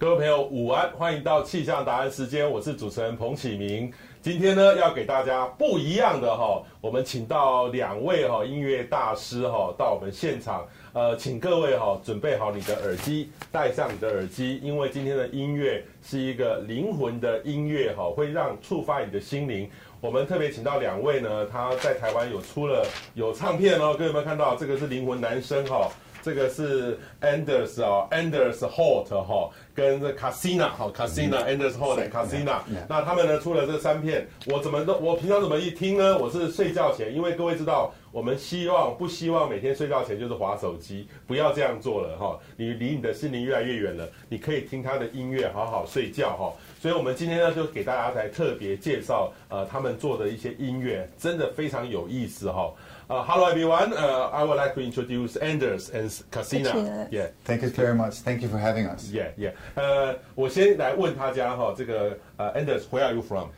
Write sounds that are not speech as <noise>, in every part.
各位朋友，午安，欢迎到气象答案时间，我是主持人彭启明。今天呢，要给大家不一样的哈，我们请到两位哈音乐大师哈到我们现场，呃，请各位哈准备好你的耳机，戴上你的耳机，因为今天的音乐是一个灵魂的音乐哈，会让触发你的心灵。我们特别请到两位呢，他在台湾有出了有唱片哦，各位有没有看到？这个是灵魂男生哈。这个是 Anders 哦，Anders Holt 哈，跟这 Casina 好，Casina Anders Holt Casina，那他们呢出了这三片，我怎么都我平常怎么一听呢？我是睡觉前，因为各位知道，我们希望不希望每天睡觉前就是划手机，不要这样做了哈，你离你的心灵越来越远了，你可以听他的音乐，好好睡觉哈。所以我们今天呢就给大家来特别介绍，呃，他们做的一些音乐，真的非常有意思哈。Uh, hello everyone. Uh, I would like to introduce Anders and Casina. Yeah. Thank you very much. Thank you for having us. Yeah, yeah. 呃，我先来问大家哈，这个呃，Anders，where are you from?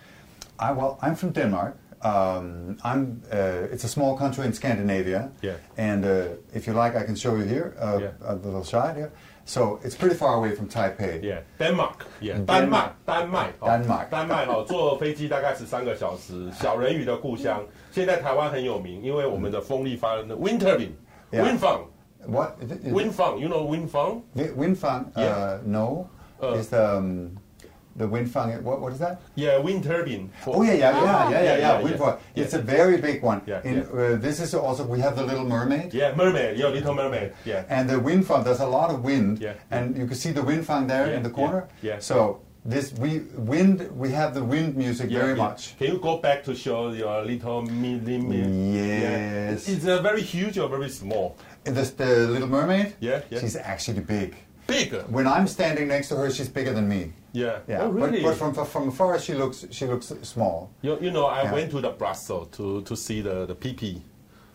I well, I'm from Denmark. Um, I'm. Uh, it's a small country in Scandinavia. Yeah. And uh, if you like, I can show you here uh, Yeah. a little shot here. So it's pretty far away from Taipei. Yeah, Denmark. Yeah, 丹麦，丹麦，哦丹麦丹麦哦，坐飞机大概十三个小时。小人鱼的故乡， 现在台湾很有名，因为我们的风力发电的 wind turbine，wind Yeah. farm。 What? Is it- is Wind farm, you know wind farm? it- wind farm? Yeah. Uh, no. Uh. is the um, the wind farm? What, what is that? Yeah, wind turbine. for- Oh yeah, yeah, yeah, yeah, yeah, Yeah, yeah. yeah, Wind yeah. farm. It's a very big one. Yeah, In, Uh, this is also we have the Little Mermaid. Yeah, mermaid. Yeah, Little Mermaid. Yeah. And the wind farm, there's a lot of wind, Yeah. and you can see the wind farm there Yeah, in the yeah, corner. yeah. So this we wind, we have the wind music Yeah, very yeah. much. Can you go back to show your little me? me- me- Yes. Yeah. It's a very huge or very small? And this the Little Mermaid. Yeah, yeah. She's actually big. Big. When I'm standing next to her, she's bigger than me. Yeah. Yeah. Oh, really? But, but from from afar, she looks she looks small. you, you know, I went to the Brussels to, to see the, the PP.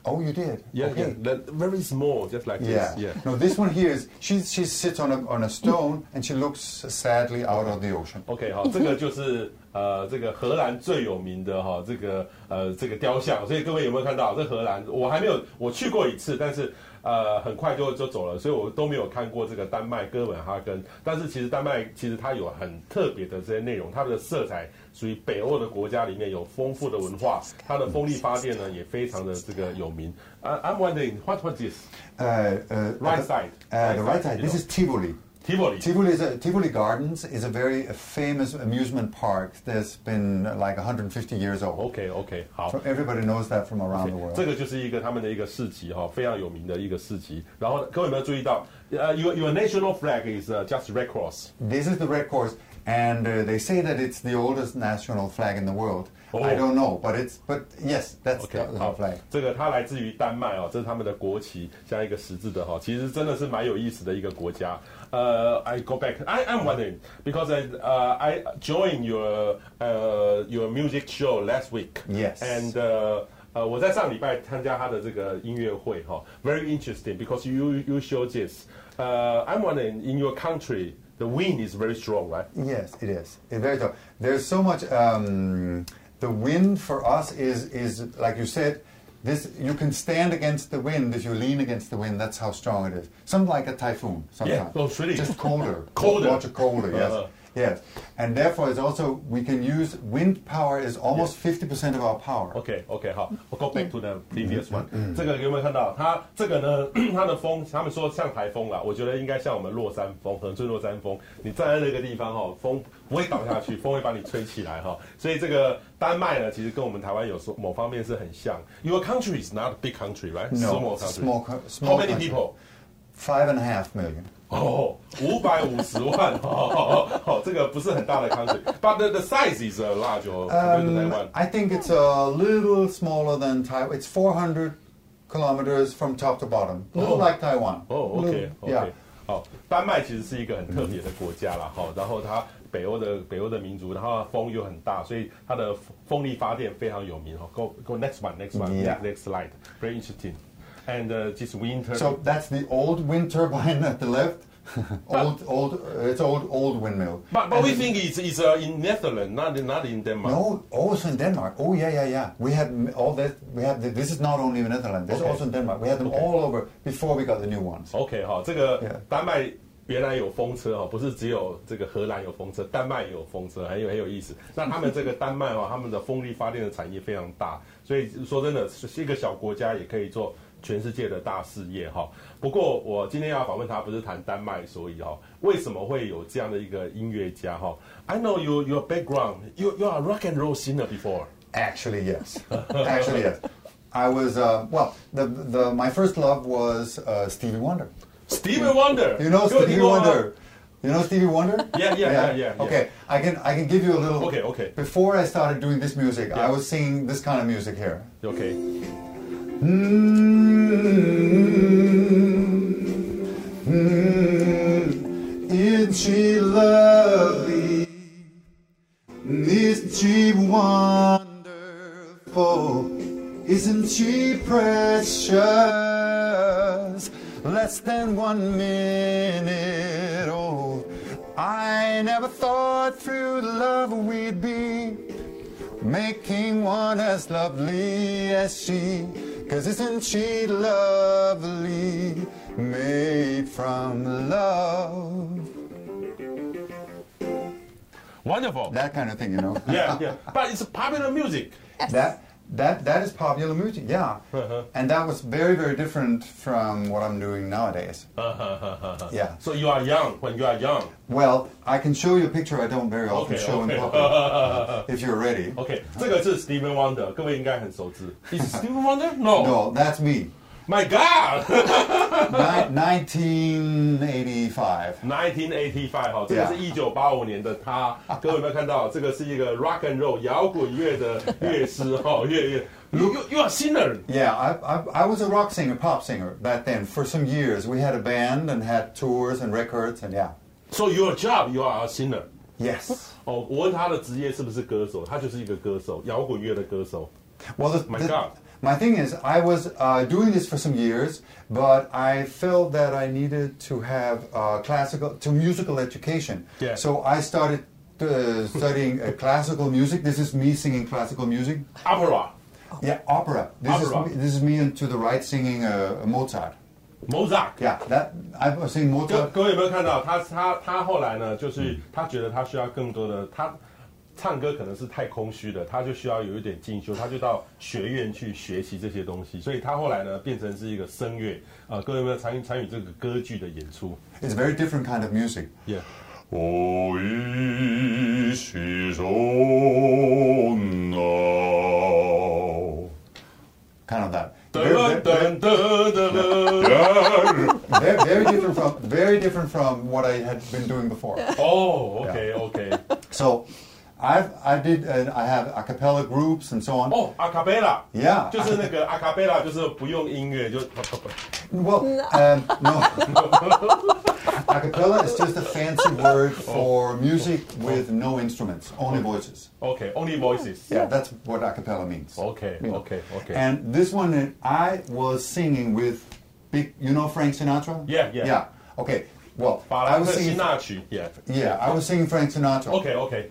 Oh, you did. Yeah, okay. yeah. The- very small, just like Yeah. this. Yeah. No, this one here is she she sits on a on a stone and she looks sadly out of the ocean. OK，好，这个就是呃，这个荷兰最有名的哈，这个呃，这个雕像。所以各位有没有看到？这荷兰我还没有，我去过一次，但是呃，很快就就走了，所以我都没有看过这个丹麦哥本哈根。但是其实丹麦其实它有很特别的这些内容，它们的色彩属于北欧的国家里面有丰富的文化，它的风力发电呢也非常的这个有名。啊、I'm wondering what was this Uh, uh, right the- side? Uh, the right side. you This know. is Tivoli. Tivoli. Tivoli, is a, Tivoli Gardens is a very famous amusement park that's been uh, like 150 years old. OK OK，好。 So everybody knows that from around the world. 这个就是一个他们的一个市集哈，非常有名的一个市集。然后各位有没有注意到？呃、y o u r your national flag is、uh, just red cross。 This is the Red Cross, and uh, they say that it's the oldest national flag in the world. Oh. I don't know, but it's but yes, that's OK， the, the 好 flag.，这个它来自于丹麦哦，这是他们的国旗，像一个十字的哈，其实真的是蛮有意思的一个国家。呃、i go back. I I'm wondering because I 呃、I joined your 呃、your music show last week. Yes. And 呃、呃，我在上礼拜参加他的这个音乐会哈，very interesting because you you show this. 呃、I'm wondering in your country the wind is very strong, right? Yes, it is. It's very tough. There's so much. Um, the wind for us is is like you said. This you can stand against the wind if you lean against the wind. That's how strong it is. Something like a typhoon. Sometimes. Oh, it's really- Just colder. <laughs> Colder. Much colder. Yes. Uh-huh. Yes, and therefore it's also we can use wind power is almost fifty percent of our power. OK OK 好，I'll go back to the mm-hmm. previous one。这个有没有看到？它这个呢，它的风，他们说像台风啦，我觉得应该像我们落山风，恒春落山风。你站在那个地方哈、哦，风不会倒下去，风会把你吹起来哈、哦。所以这个丹麦呢，其实跟我们台湾有说某方面是很像。Your <clears throat> <laughs> country is not a big country, right? No, small country. Small, small How many people? Five and a half million. 哦，五百五十万，哦，哦这个不是很大的 country，but the the size is a large or compared to Um, Taiwan. I think it's a little smaller than Taiwan. It's 400 kilometers from top to bottom. A little Oh. like Taiwan. 哦 Little- ，OK OK， Yeah. 好，丹麦其实是一个很特别的国家啦，哈，然后它北欧的北欧的民族，然后风又很大，所以它的风力发电非常有名哈。Go go next one next one Yeah. next slide very interesting and uh, this winter So that's the old wind turbine <laughs> at the left. <laughs> old, old. Uh, it's old, old windmill. but but And we it- think it's it's uh, in Netherlands not in, not in Denmark. No, also in Denmark. Oh yeah, yeah, yeah. We had m- all that. We have. The, this is not only in Netherlands. This is Okay. also in Denmark. We had them Okay. all over before we got the new ones. OK 哈，这个 Yeah. 丹麦 原来有风车哦，不是只有这个荷兰有风车，丹麦也有风车，很有很有意思。那他们这个丹麦哦，他们的风力发电的产业非常大，所以说真的是一个小国家也可以做 全世界的大事业哈。不过我今天要访问他，不是谈丹麦，所以哈，为什么会有这样的一个音乐家哈？I know your your background, you you are rock and roll singer before. Actually, yes. <laughs> Actually, yes. I was uh, well. The the my first love was uh, Stevie Wonder. Stevie Wonder. You know 各位 Stevie 听过吗 Wonder. You know Stevie Wonder? Yeah, yeah, yeah, yeah, yeah. Okay, I can I can give you a little. Okay, okay. Before I started doing this music, Yeah. I was singing this kind of music here. OK，Isn't she lovely? Isn't she wonderful? Isn't she precious? Less than one minute old. I never thought through love we'd be making one as lovely as she. Cause isn't she lovely, made from love? wonderful. That kind of thing, you know. Yeah, yeah. <laughs> But it's popular music. That that that is popular music, yeah. Uh-huh. And that was very very different from what I'm doing nowadays. Yeah. So you are young when you are young. Well, I can show you a picture I don't very often Okay, show in okay. public <laughs> if you're ready. OK，这个是 Steven Wonder，各位应该很熟知。Is it Steven Wonder? No. No, that's me. My God 。 <laughs> Ni- 1985. 1985哈，这个 Yeah. 是一九八五年的他，各位有没有看到？这个是一个 rock and roll 摇滚乐的乐师哈，乐乐。You you <laughs> you are singer. Yeah, I, I, I was a rock singer, pop singer back then. For some years, we had a band and had tours and records, and yeah. So your job you are a singer. Yes. 哦，我问他的职业是不是歌手，他就是一个歌手，摇滚乐的歌手。 Well, the, My the- God. my thing is, I was uh, doing this for some years, but I felt that I needed to have uh, classical to musical education. Yeah. So I started uh, studying uh, classical music. This is me singing classical music. Opera, Yeah, opera. This Opera. is me, this is me and to the right singing uh, Mozart. Mozart。 Yeah, that I was singing 各 Mozart. 各位有没有看到他他他后来呢？就是他觉得他需要更多的他。 唱歌可能是太空虚的，他就需要有一点进修，他就到学院去学习这些东西，所以他后来呢变成是一个声乐啊、各位有没有参与参与这个歌剧的演出 It's a very different kind of music. ？Yeah，おいしそうな Kind of that. 噔 Very, 噔噔噔噔。 very, very different from very different from what I had been doing before. 哦，OK OK， So, I've I did uh, I have a cappella groups and so on. 哦，阿卡贝拉， Yeah. 就是那个阿卡贝拉，就是不用音乐就。 Well, um, <laughs> no. a cappella is just a fancy word for music with no instruments, only voices. OK，Only Voices。 Yeah, that's what a cappella means. OK You know. OK OK。 And this one, uh, I was singing with big, you know Frank Sinatra? Yeah, yeah. Yeah. Okay. Well, 法 I 兰 was 克辛 singing. 纳曲，Yeah。 Yeah, I was singing Frank Sinatra. OK OK。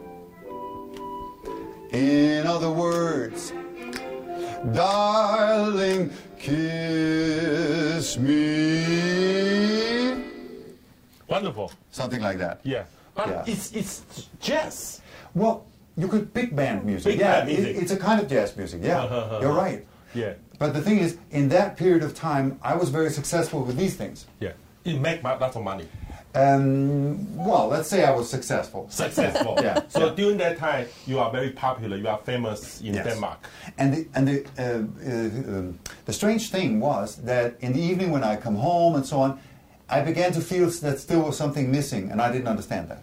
In other words, darling, kiss me. Wonderful. Something like that. Yeah. But Yeah. it's it's jazz. Well, you could big band music. Big yeah, band it- music. it's a kind of jazz music. Yeah, uh-huh. you're right. Yeah. But the thing is, in that period of time, I was very successful with these things. Yeah. It make ma- lots of money. Um, well, let's say I was successful. Successful. Yeah, So yeah. during that time, you are very popular. You are famous in Yes. Denmark. And the and the uh, uh, um, the strange thing was that in the evening when I come home and so on, I began to feel that still was something missing, and I didn't understand that.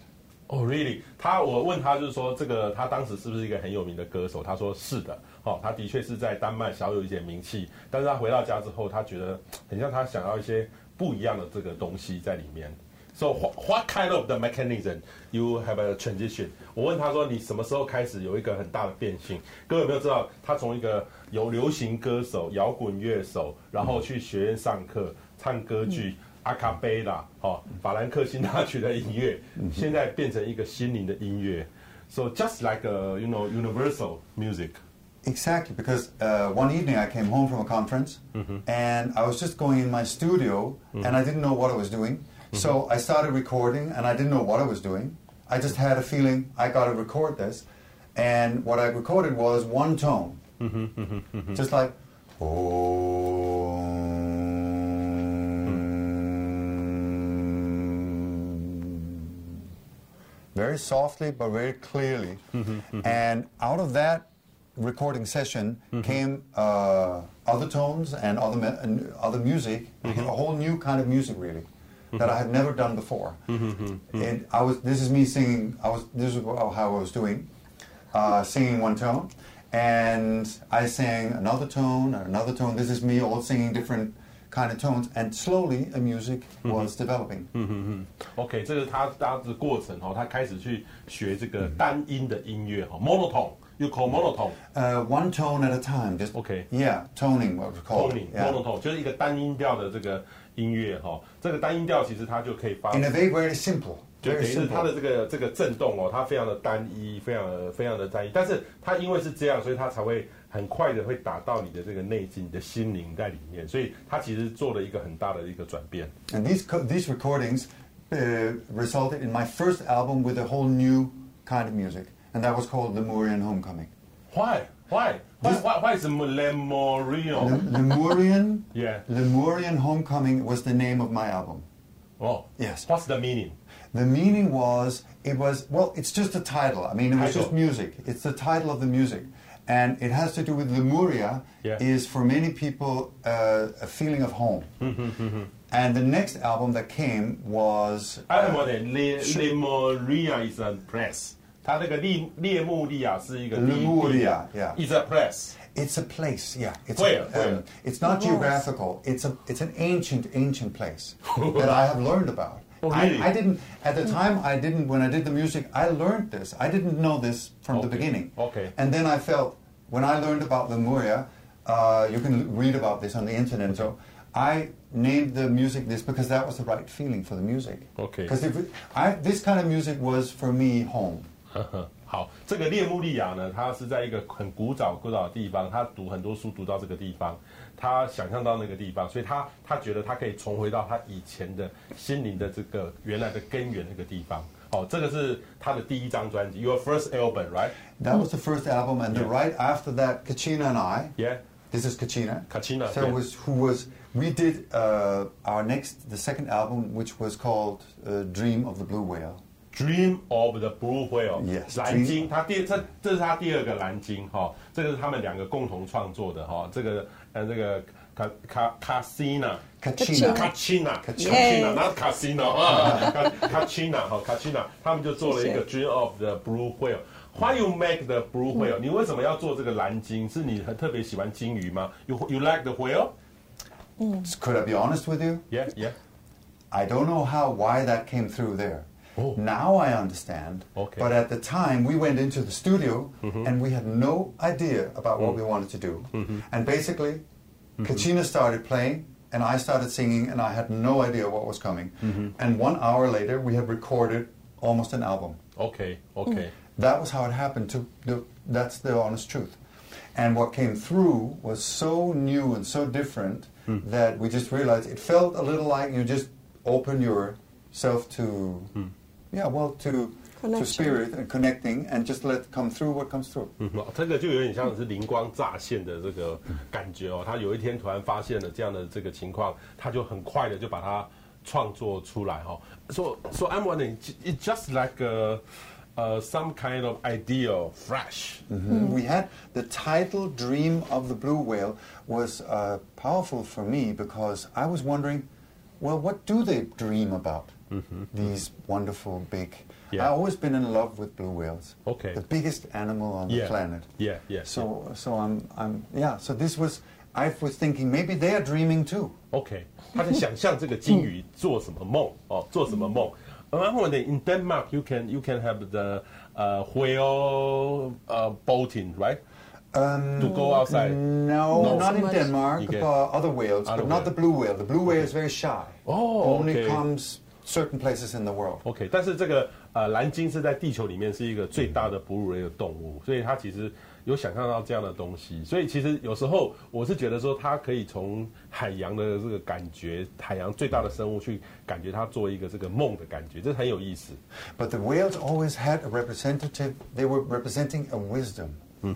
Oh, really？他我问他就是说，这个他当时是不是一个很有名的歌手？他说是的。哦，他的确是在丹麦小有一点名气，但是他回到家之后，他觉得很像他想要一些不一样的这个东西在里面。 So what, what kind of the mechanism you have a transition？我问他说你什么时候开始有一个很大的变性？各位有没有知道他从一个有流行歌手、摇滚乐手，然后去学院上课唱歌剧、阿卡贝拉，哦，法兰克辛纳曲的音乐，现在变成一个心灵的音乐。So just like a you know universal music. Exactly, because uh, one evening I came home from a conference and I was just going in my studio and I didn't know what I was doing. Mm-hmm. So I started recording and I didn't know what I was doing. I just had a feeling I got to record this. And what I recorded was one tone. Mm-hmm, mm-hmm, just like, Om. Very softly but very clearly. and out of that recording session came uh, other tones and other, me- and other music, a whole new kind of music really That I had never done before, and I was. This is me singing. I was. This is how I was doing, uh, singing one tone, and I sang another tone and another tone. This is me all singing different kind of tones, and slowly a music was developing. OK，这个他他的过程哦，他开始去学这个单音的音乐哈，monotone。You call monotone Uh, one tone at a time. Just Okay. Yeah, toning. What we call toning it. Yeah. monotone 就是一个单音调的这个 音乐哈。这个单音调其实它就可以发 In a way, very simple. 就等于是它的.这个这个震动哦，它非常的单一，非常的非常的单一。但是它因为是这样，所以它才会很快的会打到你的这个内心、你的心灵在里面。所以它其实做了一个很大的一个转变。And these these recordings uh, resulted in my first album with a whole new kind of music, and that was called The Morian Homecoming. Why? Why? Why, why, why, is the Lemurian? Lemurian? yeah. Lemurian Homecoming was the name of my album. Oh. Yes. What's the meaning? The meaning was, it was, well, it's just a title. I mean, it was just music. It's the title of the music. And it has to do with Lemuria, yeah. is for many people uh, a feeling of home. Mm-hmm, mm-hmm. and the next album that came was. I uh, know Lemuria is a press. 它那个列列穆利亚是一个地 Lemuria, yeah. Is a place. It's a place, yeah. It's Where? A, Where? um, it's not geographical. It's a it's an ancient ancient place <laughs> that I have learned about. Oh, really? I, I didn't at the time. I didn't when I did the music. I learned this. I didn't know this from the Okay. beginning. Okay. And then I felt when I learned about Lemuria, uh, you can read about this on the internet. So I named the music this because that was the right feeling for the music. Okay. Because if it, I this kind of music was for me home. 呵呵，好，这个列穆利亚呢，他是在一个很古早古早的地方，他读很多书读到这个地方，他想象到那个地方，所以他他觉得他可以重回到他以前的心灵的这个原来的根源那个地方。好，这个是他的第一张专辑，Your first album, right? That was the first album, and right after that, Kachina and I. Yeah. This is Kachina. Kachina, So yeah. was who was we did uh, our next the second album, which was called uh, Dream of the Blue Whale. Dream of the Blue Whale， Yes，蓝鲸，他第这这是他第二个蓝鲸哈、这个是他们两个共同创作的哈、这个呃这个卡卡卡西娜。 Kachina. Kachina， Kachina Kachina，那 Casino 啊，Kachina 哈，Kachina，他们就做了一个 Dream of the Blue Whale。Why you make the blue whale？你为什么要做这个蓝鲸？是你很特别喜欢鲸鱼吗？You you like the whale？ Could I be honest with you? Yeah, yeah. I don't know how why that came through there. Oh. Now I understand. Okay. But at the time, we went into the studio mm-hmm. and we had no idea about what mm. we wanted to do. Mm-hmm. And basically, mm-hmm. Kachina started playing and I started singing and I had no idea what was coming. And one hour later, we had recorded almost an album. OK OK，That mm. was how it happened. To the, that's the honest truth. And what came through was so new and so different mm. that we just realized it felt a little like you just open yourself to, yeah, well, to to Connection. spirit and connecting and just let come through what comes through. 嗯，这个就有点像是灵光乍现的这个感觉哦。他有一天突然发现了这样的这个情况，他就很快的就把它创作出来哦。So so I'm wondering, it's just like a, uh, some kind of ideal, fresh. We had the title "Dream of the Blue Whale" was uh, powerful for me because I was wondering, well, what do they dream about? These wonderful big. Yeah. I've always been in love with blue whales. Okay. The biggest animal on the Yeah. planet. Yeah, yeah, So so I'm I'm yeah. So this was I was thinking maybe they are dreaming too. OK，<laughs> 他在想象这个金鱼做什么梦哦，做什么梦。然后呢，in Denmark you can you can have the uh, whale uh, boating, right? Um, To go outside. No, No. not So in much. Denmark. You get- uh, other whales, Other but not the whale. blue whale. The blue whale is very shy. Oh, Only okay. comes certain places in the world. OK，但是这个呃蓝鲸是在地球里面是一个最大的哺乳类的动物，所以它其实有想象到这样的东西。所以其实有时候我是觉得说，它可以从海洋的这个感觉，海洋最大的生物去感觉它做一个这个梦的感觉，这很有意思。But the whales always had a representative. They were representing a wisdom.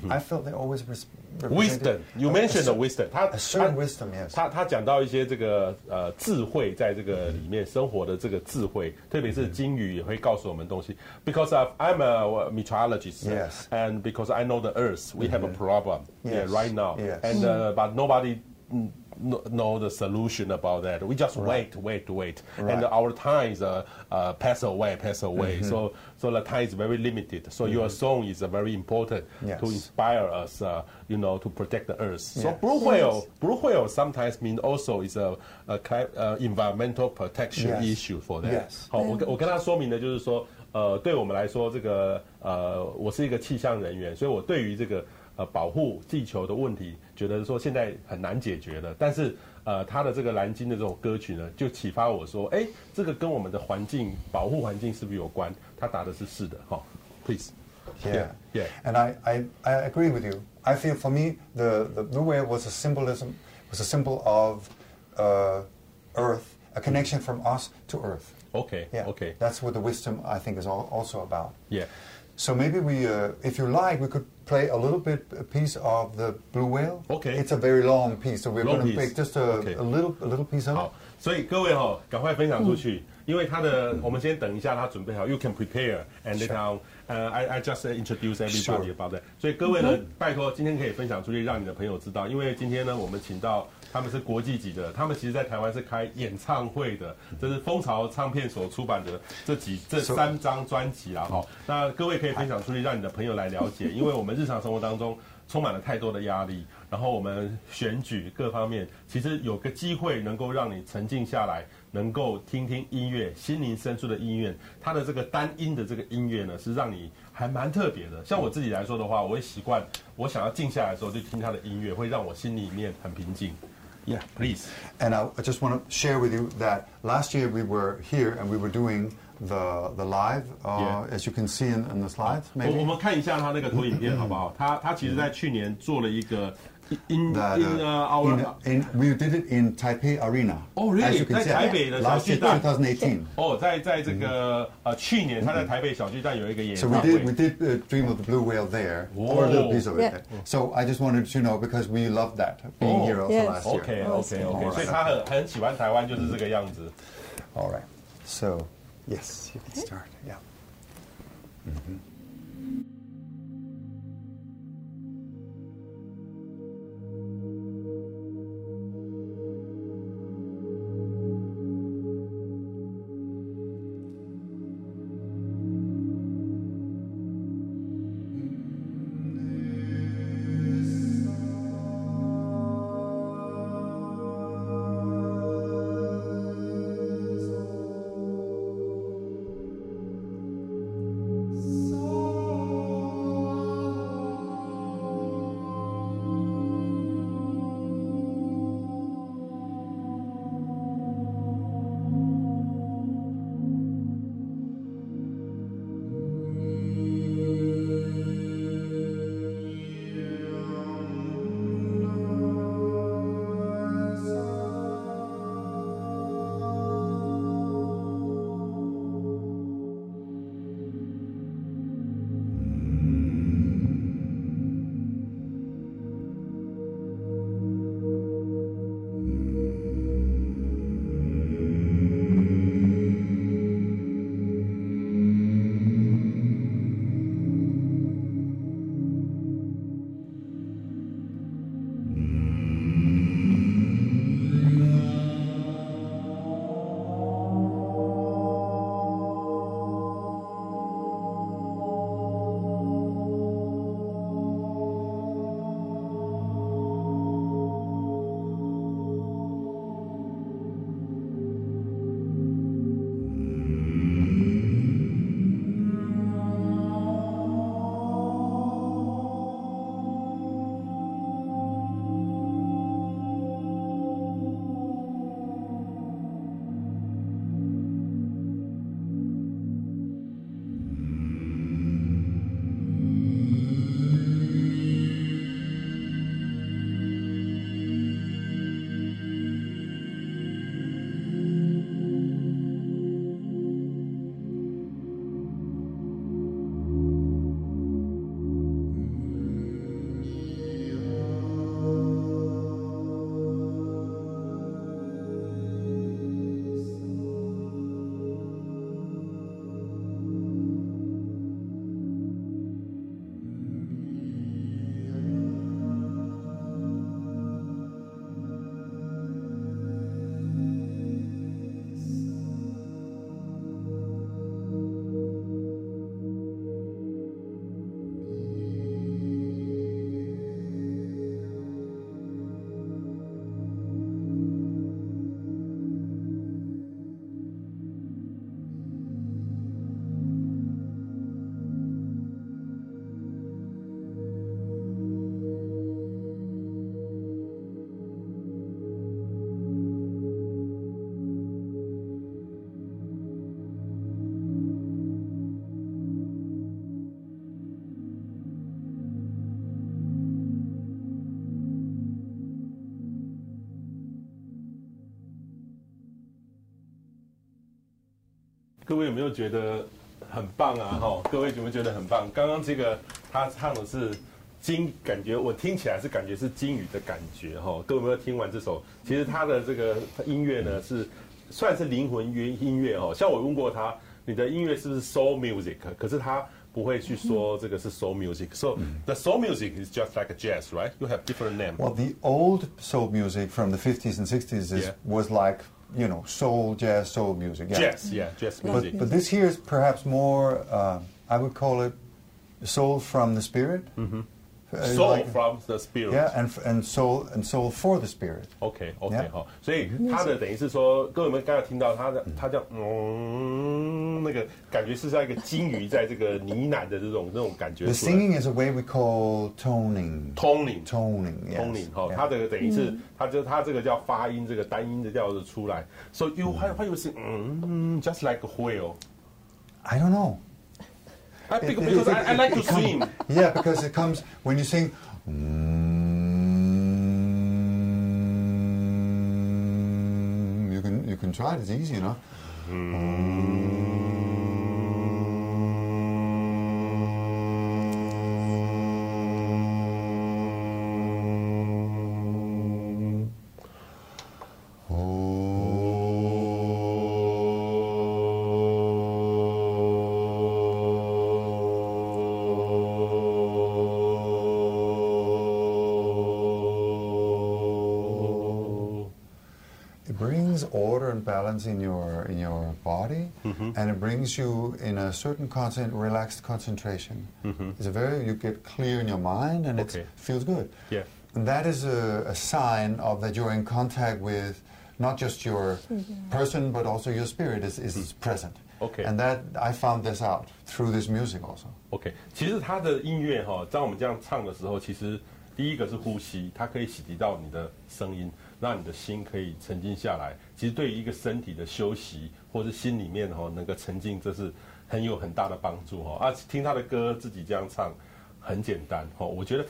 I felt they always res- represented Wisdom, you a- mentioned the a cer- wisdom. 他 a certain 他 wisdom, yes. 他他讲到一些这个呃智慧，在这个里面生活的这个智慧，特别是金鱼也会告诉我们东西。Because of, I'm a meteorologist, Yes. and because I know the Earth, we have a problem yeah, Yes. right now, Yes. and uh, but nobody. mm, kn- Know the solution about that. We just wait, wait, wait, and Right. our time is uh, uh, pass away, pass away. So, so the time is very limited. So your song is uh, very important Yes. to inspire us, uh, you know, to protect the earth. So Yes. blue whale, blue whale sometimes mean also is a, a cli- uh, environmental protection Yes. issue for that. Yes. 好，我跟我跟他说明的就是说，呃，对我们来说，这个呃，我是一个气象人员，所以我对于这个 呃保护地球的问题，觉得说现在很难解决了。但是呃，他的这个蓝鲸的这种歌曲呢，就启发我说，哎，这个跟我们的环境保护环境是不是有关？他答的是是的，哈、Please。 Yeah. Yeah. And I, I, I agree with you. I feel for me, the, the blue whale was a symbolism, was a symbol of uh, Earth, a connection from us to Earth. OK Yeah. OK That's what the wisdom, I think, is al- also about. Yeah. So maybe we, uh, if you like, we could play a little bit a piece of the blue whale. Okay. It's a very long piece, so we're going to pick just a, Okay. a little a little piece of 好所以各位哈、赶快分享出去，因为他的，我们先等一下，他准备好，You can prepare and later on，呃、i I just introduce everybody about that。所以各位呢，拜托今天可以分享出去，让你的朋友知道，因为今天呢，我们请到他们是国际级的，他们其实在台湾是开演唱会的，这是蜂巢唱片所出版的这几这三张专辑啦哈。那各位可以分享出去，让你的朋友来了解，<laughs> 因为我们日常生活当中。充满了太多的压力，然后我们选举各方面，其实有个机会能够让你沉静下来，能够听听音乐，心灵深处的音乐。它的这个单音的这个音乐呢，是让你还蛮特别的。像我自己来说的话，我会习惯，我想要静下来的时候就听他的音乐，会让我心里面很平静。Yeah, please. And I, I just want to share with you that last year we were here and we were doing the the live, uh, Yeah. as you can see in, in the slides. 我 Maybe 我们看一下他那个投影片好不好？他他其实在去年做了一个 in that in uh, uh, our in, in, we did it in Taipei Arena. Oh, really? As you can 在 see, 台北的小 last 巨 year, 蛋。 2018. 哦，在在这个呃去年他在台北小巨蛋有一个演 So 唱 we 会 did we did uh, Dream of the Blue Whale there, or a little piece of it. Yeah. there. So I just wanted to know because we loved that being Oh. here also Yes. last year. OK Oh, OK so OK， nice. 所以他很很喜欢台湾，就是这个样子。 All right. So yes, you can start. Yeah. 各位有没有觉得很棒啊？哈，各位有没有觉得很棒？刚刚这个他唱的是金，感觉我听起来是感觉是金鱼的感觉哈。各位有没有听完这首？其实他的这个音乐呢是算是灵魂乐音乐哦。像我问过他，你的音乐是不是 soul music？可是他不会去说这个是 soul music。So the soul music is just like a jazz, right? You have different name. Well, the old soul music from the 50s and 60s is, Yeah. was like, you know, soul, jazz, soul music. Yeah. Jazz, yeah, jazz music. But, but this here is perhaps more, uh, I would call it soul from the spirit. Mm-hmm. soul from the spirit. Yeah, and, f- and soul and soul for the spirit. OK OK Yeah. 好，所以他的等于是说，各位有没有刚才听到他的他叫嗯，那个感觉是像一个金鱼在这个呢喃的这种那种感觉 The 出来。 singing is a way we call toning. Toning Toning, yes. 通灵哈， Yeah. 它的等于是，它就它这个叫发音，这个单音的调子出来。So you 还还有是嗯，just like a whale。 I don't know. I It- because it- because I, I like to come- swim. Yeah, because it comes when you sing. mm, You can you can try it. It's easy enough. It balance in your in your body, and it brings you in a certain concent, relaxed concentration. It's a very you get clear in your mind, and Okay. it feels good. Yeah. And that is a, a sign of that you're in contact with not just your person, but also your spirit is, is present. Okay. And that I found this out through this music also. OK，其实他的音乐哈，当我们这样唱的时候，其实第一个是呼吸，它可以洗涤到你的声音， 让你的心可以沉静下来。其实对于一个身体的休息，或是心里面哈能够沉静，这是很有很大的帮助哈。啊，听他的歌自己这样唱，很简单哈。我觉得，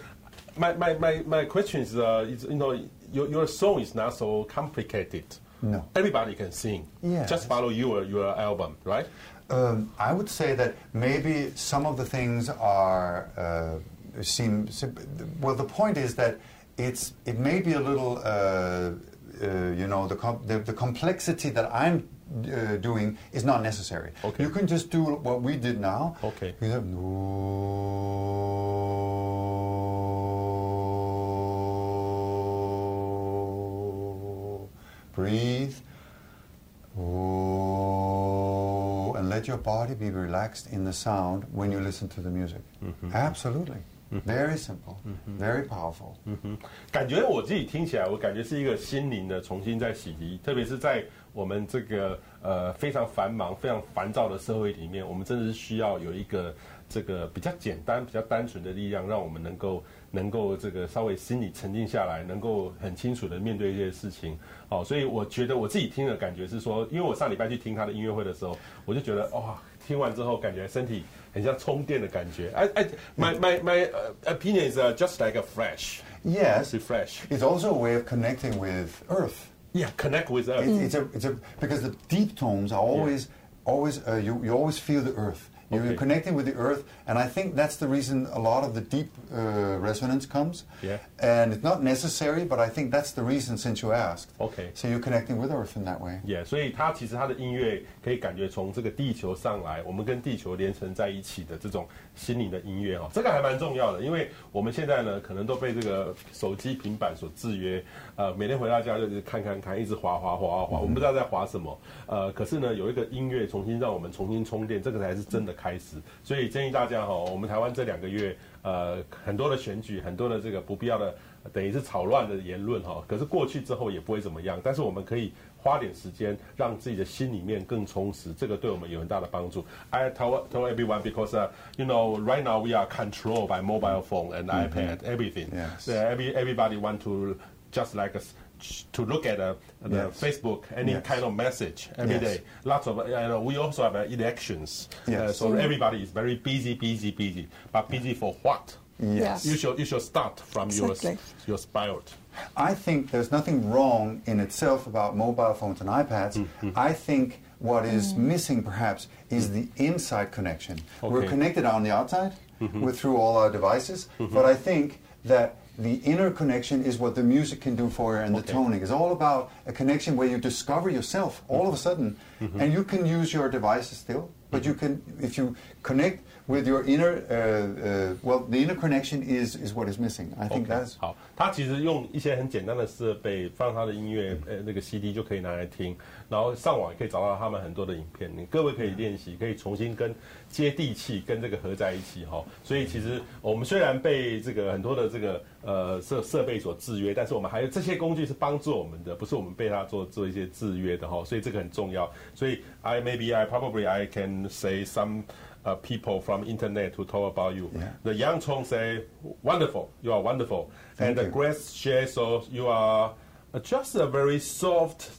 my my my my question is, uh, is you know your your song is not so complicated. No. Everybody can sing. Yeah. Just follow your your album, right? Um, I would say that maybe some of the things are uh, seem sim- well. The point is that it's it may be a little uh, uh, you know the, com- the the complexity that I'm uh, doing is not necessary. Okay. You can just do what we did now. Okay. You have no. Breathe. Oh, and let your body be relaxed in the sound when you listen to the music. Absolutely. Very simple, very powerful. 嗯，感觉我自己听起来，我感觉是一个心灵的重新在洗涤，特别是在我们这个呃非常繁忙、非常烦躁的社会里面，我们真的是需要有一个这个比较简单、比较单纯的力量，让我们能够能够这个稍微心里沉静下来，能够很清楚的面对这些事情。哦，所以我觉得我自己听的感觉是说，因为我上礼拜去听他的音乐会的时候，我就觉得哇，听完之后感觉身体很像充电的感觉。I I my my my uh, opinion is uh, just like a fresh. Yes, refresh. it's also a way of connecting with Earth. Yeah, connect with us. It- It's a, it's a, because the deep tones are always, always, uh, you, you always feel the earth. You're Okay. connecting with the earth, and I think that's the reason a lot of the deep uh, resonance comes. Yeah. And it's not necessary, but I think that's the reason since you asked. Okay. So you're connecting with earth in that way. Yeah，所以它其实它的音乐可以感觉从这个地球上来，我们跟地球连成在一起的这种心灵的音乐哈，这个还蛮重要的，因为我们现在呢可能都被这个手机、平板所制约，呃，每天回到家就是看看看，一直滑滑滑滑滑，我们不知道在滑什么，呃，可是呢有一个音乐重新让我们重新充电，这个才是真的开始，所以建议大家哈，我们台湾这两个月呃很多的选举，很多的这个不必要的等于是吵乱的言论哈，可是过去之后也不会怎么样，但是我们可以花点时间让自己的心里面更充实，这个对我们有很大的帮助。I tell tell everyone because uh, you know right now we are controlled by mobile phone and iPad everything. Yes. So every everybody want to just like us to look at uh, the Yes. Facebook any Yes. kind of message every Yes. day. Lots of uh, you know, we also have uh, elections. Uh, Yes. so everybody is very busy, busy, busy. But busy for what? Yes. You should you should start from Exactly. your your spirit. I think there's nothing wrong in itself about mobile phones and iPads. I think what is missing perhaps is the inside connection. We're connected on the outside with through all our devices, but I think that the inner connection is what the music can do for you and the toning. It's all about a connection where you discover yourself all of a sudden. Mm-hmm. And you can use your devices still, but you can, if you connect with your inner, uh, uh, well, the inner connection is, is what is missing. I think OK，that's 好，他其实用一些很简单的设备放他的音乐，呃，那个 CD 就可以拿来听，然后上网也可以找到他们很多的影片，你各位可以练习，可以重新跟接地气跟这个合在一起哈。所以其实我们虽然被这个很多的这个呃设设备所制约，但是我们还有这些工具是帮助我们的，不是我们被它做做一些制约的哈。所以这个很重要。所以 I maybe I probably I can say some. Uh, people from internet to talk about you. Yeah. The Yang Chong say, "Wonderful, you are wonderful," Thank and the. Grace share so you are uh, just a very soft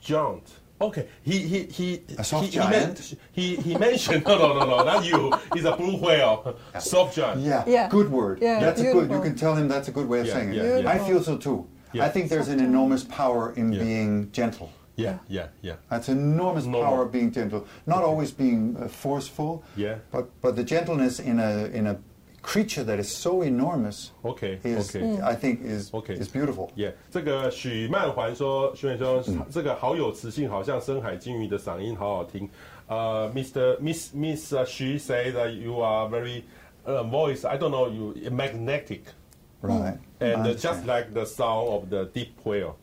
giant. Okay, he he he A soft he, giant? He, meant, he he mentioned <laughs> no no no no not you. He's a blue whale, soft giant. Yeah, Yeah. good word. Yeah, that's a good. You can tell him that's a good way of Yeah, saying it. yeah, yeah. I feel so too. Yeah. I think there's an enormous power in Yeah. being gentle. yeah yeah yeah. That's enormous Normal. power of being gentle. Not always being uh, forceful. Yeah. But but the gentleness in a in a creature that is so enormous Okay is okay. I think is Okay. is beautiful. Yeah，这个许曼环说，许远说，嗯这个好有磁性，好像深海鲸鱼的嗓音，好好听。呃、m r Miss Miss 许 say that you are very uh, voice. I don't know you magnetic Right. I and uh, understand. just like the sound of the deep whale.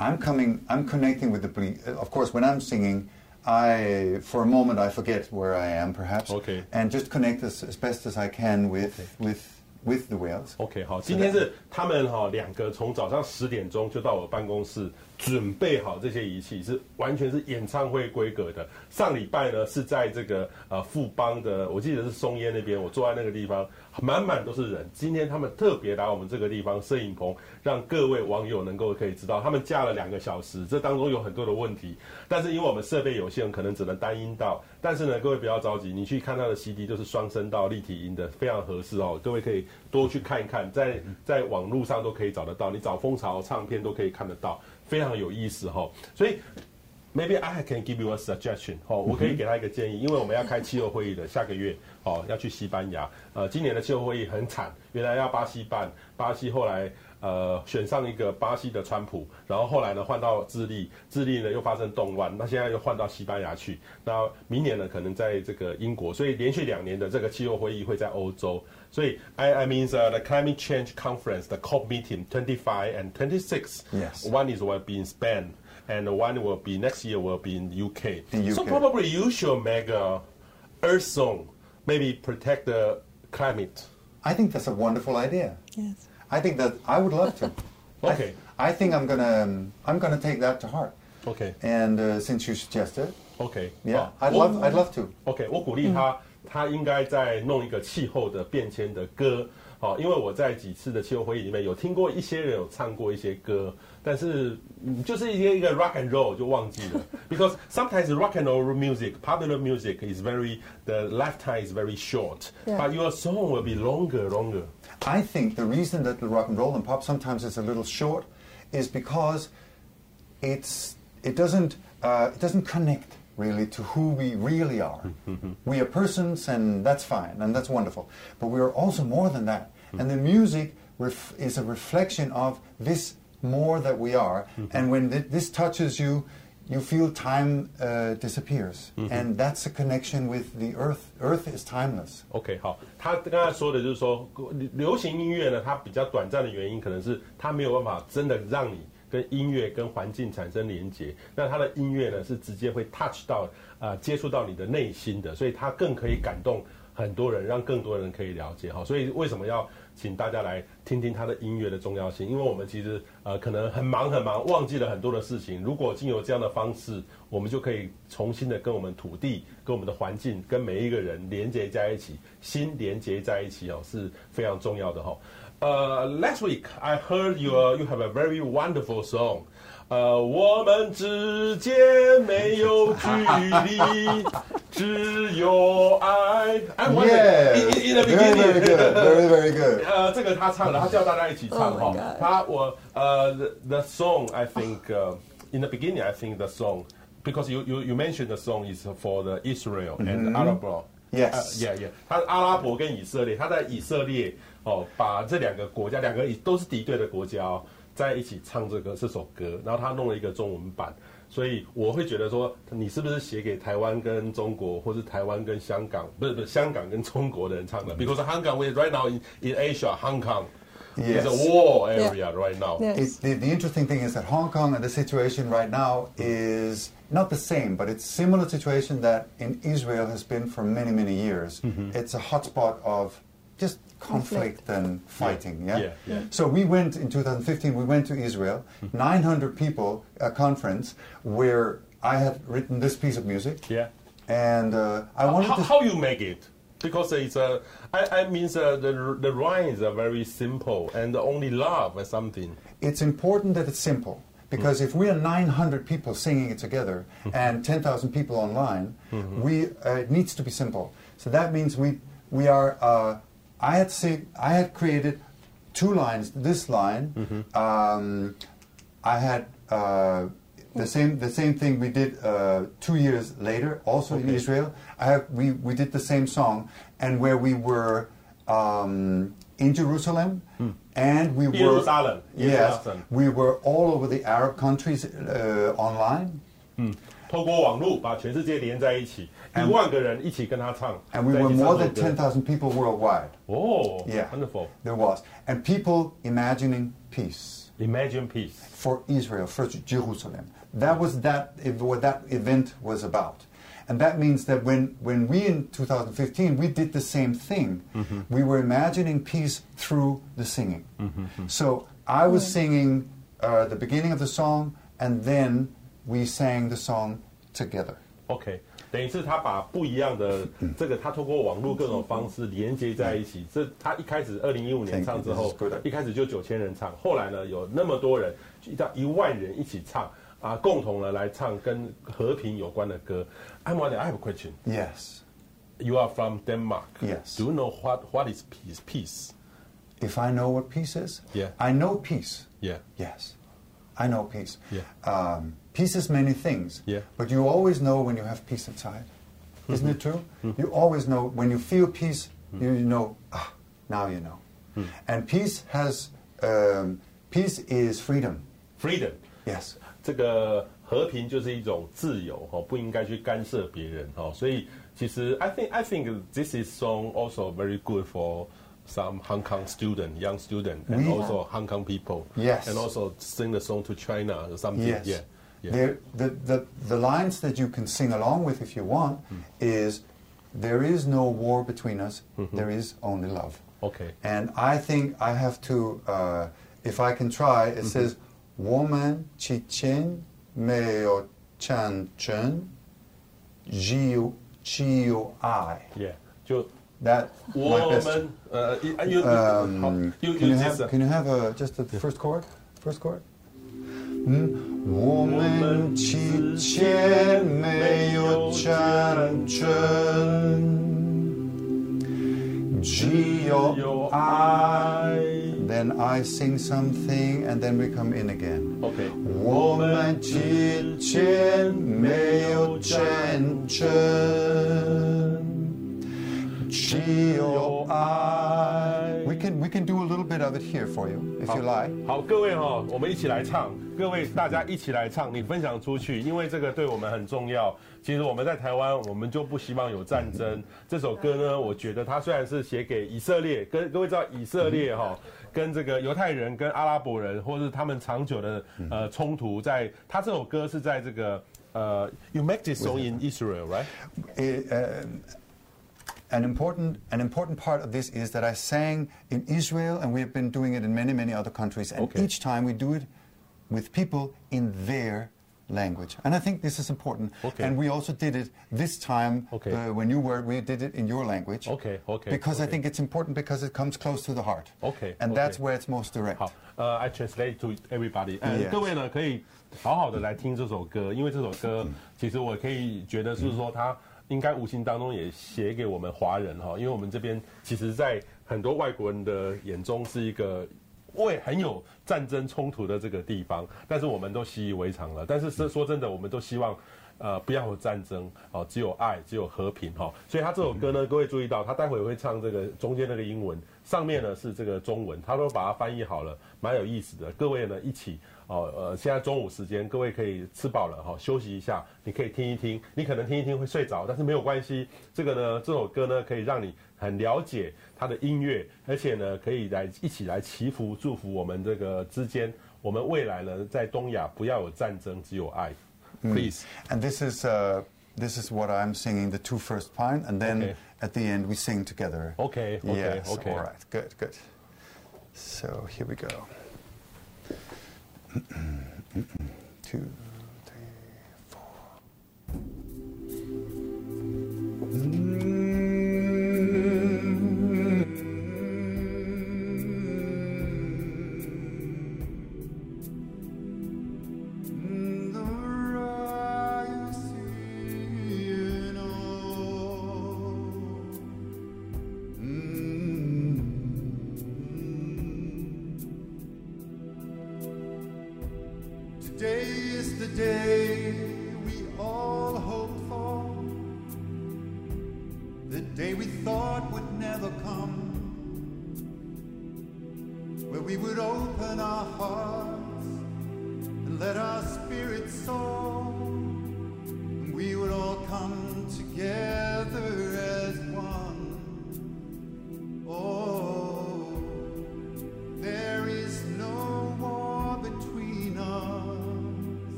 I'm coming. I'm connecting with the. ble- uh, Of course, when I'm singing, I for a moment I forget where I am, perhaps. Okay. And just connect as, as best as I can with with with the whales. Okay，好，今天是他们哈两个从早上十点钟就到我办公室准备好这些仪器，是完全是演唱会规格的。上礼拜呢是在这个呃富邦的，我记得是松烟那边，我坐在那个地方，满满都是人。今天他们特别来我们这个地方摄影棚，让各位网友能够可以知道，他们架了两个小时，这当中有很多的问题，但是因为我们设备有限，可能只能单音道。但是呢，各位不要着急，你去看他的 CD 就是双声道立体音的，非常合适哦。各位可以多去看一看，在在网络上都可以找得到，你找蜂巢唱片都可以看得到，非常有意思哈、哦。<laughs> 所以 maybe I can give you a suggestion 哦，我可以给他一个建议，因为我们要开气候会议的，下个月哦要去西班牙。呃，今年的气候会议很惨，原来要巴西办，巴西后来呃选上一个巴西的川普，然后后来呢换到智利，智利呢又发生动乱，那现在又换到西班牙去。那明年呢可能在这个英国，所以连续两年的这个气候会议会在欧洲。所以 I I mean uh, the climate change conference, the COP meeting, twenty five and twenty six. Yes. One is will be in Spain, and one will be next year will be in UK. In So probably you should make a Earth song, maybe protect the climate. I think that's a wonderful idea. Yes. I think that I would love to. I- <laughs> Okay. I, think I'm gonna um, I'm gonna take that to heart. Okay. And uh, since you suggested, OK， yeah, 好 I'd 我 love I'd love to. OK，我鼓励他，他应该在弄一个气候的变迁的歌。好，因为我在几次的气候会议里面有听过一些人有唱过一些歌， 但是嗯就是一些一个 rock and roll 就忘记了。Because <laughs> sometimes rock and roll music, popular music is very the lifetime is very short, Yeah. but your song will be longer, longer. I think the reason that the rock and roll and pop sometimes is a little short is because it's it doesn't uh, it doesn't connect really to who we really are. <laughs> we are persons, and that's fine, and that's wonderful. But we are also more than that, and the music ref- is a reflection of this more that we are. And when th- this touches you. You feel time uh, disappears, and that's a connection with the earth. Earth is timeless. OK，好，他刚才说的就是说，流行音乐呢，它比较短暂的原因，可能是它没有办法真的让你跟音乐跟环境产生连接。那它的音乐呢，是直接会 touch 到呃接触到你的内心的，所以它更可以感动很多人，让更多人可以了解哈。所以为什么要请大家来听听他的音乐的重要性？因为我们其实呃可能很忙很忙，忘记了很多的事情。如果经由这样的方式，我们就可以重新的跟我们土地、跟我们的环境、跟每一个人连接在一起，心连接在一起哦，是非常重要的哈。呃、l a s t week I heard you you have a very wonderful song. 呃，我们之间没有距离，只有爱。I wonder Yeah, in, the beginning, very good, very, good. 呃，这个他唱的，他叫大家一起唱 Oh 哈他我呃，the song I think、uh, in the beginning I think the song because you you you mentioned the song is for the Israel and Arab. Yes. 呃 yeah yeah，他阿拉伯跟以色列，他在以色列哦，把这两个国家，两个都是敌对的国家哦，在一起唱这个这首歌，然后他弄了一个中文版，所以我会觉得说，你是不是写给台湾跟中国，或是台湾跟香港，不是不是香港跟中国的人唱的？Because Hong Kong, we right now in in Asia, Hong Kong is a war area right now. Yes. It, the, the interesting thing is that Hong Kong and the situation right now is not the same, but it's similar situation that in Israel has been for many, many years. It's a hotspot of just conflict, Conflict. and fighting. Yeah? Yeah, yeah. So we went in 2015. We went to Israel, 900 people, a conference where I had written this piece of music, Yeah. and uh, I wanted how, to. how you make it? Because it's a, I, I mean uh, the the rhymes are very simple and only love or something. it's important that it's simple because if we are 900 people singing it together and 10,000 people online, we uh, it needs to be simple. So that means we we are. Uh, I had sing, I had created two lines. This line, um, I had. Uh, the same, the same thing we did uh, two years later, also in Okay. Israel. I have, we, we did the same song, and where we were um, in Jerusalem, and we were Jerusalem, Yes, Jerusalem. we were all over the Arab countries uh, online, 透过网络把全世界连在一起， 一 And- 万个人一起跟他唱， and we 在一 were 起唱 more 这 than 首歌 10,000 people worldwide. Oh, Yeah, wonderful. There was, and people imagining peace Imagine peace. for Israel, for Jerusalem. That was that what that event was about. And that means that when, when we in 2015 we did the same thing, we were imagining peace through the singing. So I was singing uh, the beginning of the song, and then we sang the song together. OK， 等于是他把不一样的这个，他通过网络各种方式连接在一起。这他一开始二零一五年唱之后一开始就九千人唱，后来呢有那么多人，一到一万人一起唱啊，共同的来唱跟和平有关的歌。I'm wondering, I have a question. Yes. You are from Denmark. Yes. Do you know what what is peace? Peace. If I know what peace is, Yeah. I know peace. Yeah. Yes, I know peace. Yeah. Um, peace is many things. Yeah. But you always know when you have peace inside. Isn't it true? Mm-hmm. You always know when you feel peace. You know. Ah, now you know. Mm. And peace has. Um, peace is freedom. Freedom. Yes. 这个和平就是一种自由哦，不应该去干涉别人哦。所以其实 I think I think this is song also very good for some Hong Kong student, young student, and We- also Hong Kong people. Yes. And also sing the song to China or something. Yes. Yeah. Yeah. The, the, the lines that you can sing along with if you want mm. is there is no war between us, mm-hmm. there is only love. Okay. And I think I have to, uh, if I can try, it mm-hmm. says, Woman chichen meo chan chen jiu chiu ai. Yeah. that woman, uh, you, um, you, you, can, you have, uh, can you have a, just the first chord? First chord? 我们之间没有战争，只有爱。Then I sing something, and then we come in again. OK。我们之间没有战争， 只有爱。We can we can do a little bit of it here for you if you like. 好，各位哈、我们一起来唱，各位大家一起来唱，你分享出去，因为这个对我们很重要。其实我们在台湾，我们就不希望有战争。这首歌呢，我觉得它虽然是写给以色列，跟各位知道以色列哈、跟这个犹太人、跟阿拉伯人，或是他们长久的呃冲突，在他这首歌是在这个呃，You make this song in Israel, right? It, um, an important an important part of this is that I sang in Israel, and we have been doing it in many many other countries. And Okay. each time we do it with people in their language, and I think this is important. Okay. And we also did it this time Okay. uh, when you were. We did it in your language. Okay, okay, Because I okay. think it's important because it comes close to the heart. Okay, And that's okay. where it's most direct. 好，呃，I translate to everybody。呃 Yes 各位呢可以好好的来听这首歌，因为这首歌其实我可以觉得是说它 应该无形当中也写给我们华人哈，因为我们这边其实，在很多外国人的眼中是一个。为很有战争冲突的这个地方，但是我们都习以为常了。但是说说真的，我们都希望呃不要有战争哦，只有爱，只有和平哈。所以他这首歌呢，各位注意到，他待会会唱这个中间那个英文，上面呢是这个中文，他都把它翻译好了，蛮有意思的。各位呢一起哦，呃，现在中午时间，各位可以吃饱了哈，休息一下，你可以听一听，你可能听一听会睡着，但是没有关系，这个呢这首歌呢可以让你很了解他的音乐，而且呢可以来一起来祈福祝福我们这个之间。我们未来呢，在东亚不要有战争，只有爱。Please. And this is uh, this is what I'm singing the two first part, and then Okay. at the end we sing together. Okay, okay, yes, okay. All right. Good. Good. So here we go. Two,